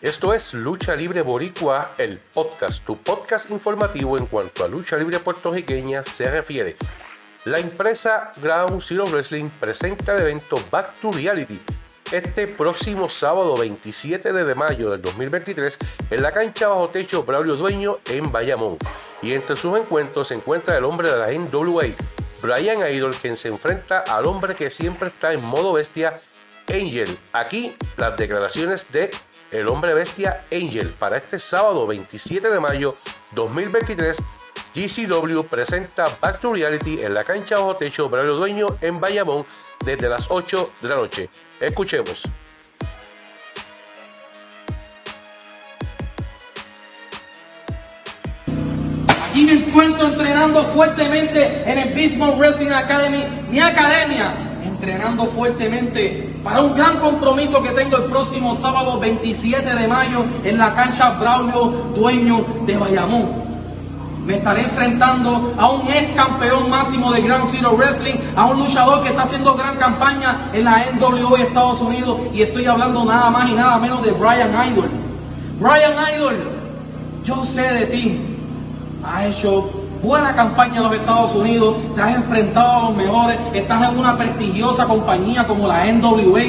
Esto es Lucha Libre Boricua, el podcast, tu podcast informativo en cuanto a lucha libre puertorriqueña se refiere. La empresa Ground Zero Wrestling presenta el evento Back to Reality este próximo sábado 27 de mayo del 2023 en la cancha bajo techo Braulio Dueño en Bayamón. Y entre sus encuentros se encuentra el hombre de la NWA, Brian Idol, quien se enfrenta al hombre que siempre está en modo bestia, Angel. Aquí las declaraciones de el hombre bestia Angel para este sábado 27 de mayo 2023. GCW presenta Back to Reality en la cancha bajo techo Braulio Dueño en Bayamón desde las 8 de la noche. Escuchemos. Aquí me encuentro entrenando fuertemente en el Bismarck Wrestling Academy, mi academia, entrenando fuertemente para un gran compromiso que tengo el próximo sábado 27 de mayo en la cancha Braulio Dueño de Bayamón. Me estaré enfrentando a un ex campeón máximo de Grand Zero Wrestling, a un luchador que está haciendo gran campaña en la NWA Estados Unidos y estoy hablando nada más y nada menos de Brian Idol. Brian Idol, yo sé de ti, has hecho buena campaña en los Estados Unidos, te has enfrentado a los mejores, estás en una prestigiosa compañía como la NWA,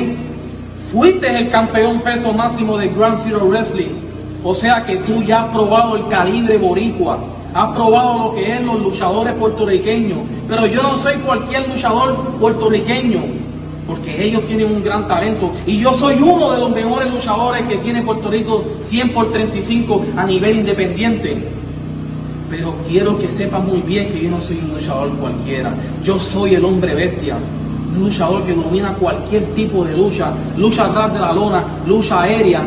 fuiste el campeón peso máximo de Grand Zero Wrestling, o sea que tú ya has probado el calibre boricua, has probado lo que es los luchadores puertorriqueños, pero yo no soy cualquier luchador puertorriqueño, porque ellos tienen un gran talento. Y yo soy uno de los mejores luchadores que tiene Puerto Rico 100 por 35 a nivel independiente. Pero quiero que sepan muy bien que yo no soy un luchador cualquiera. Yo soy el hombre bestia. Un luchador que domina cualquier tipo de lucha. Lucha atrás de la lona, lucha aérea.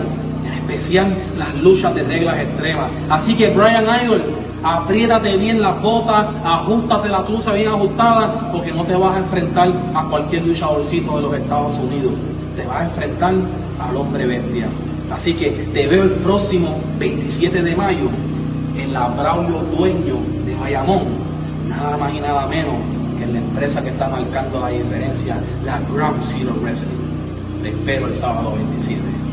En especial las luchas de reglas extremas. Así que Brian Idol, apriétate bien las botas, ajustate la truza bien ajustada, porque no te vas a enfrentar a cualquier luchadorcito de los Estados Unidos. Te vas a enfrentar al hombre bestia. Así que te veo el próximo 27 de mayo en la Braulio Dueño de Bayamón, nada más y nada menos que en la empresa que está marcando la diferencia, la Ground Zero Wrestling. Te espero el sábado 27.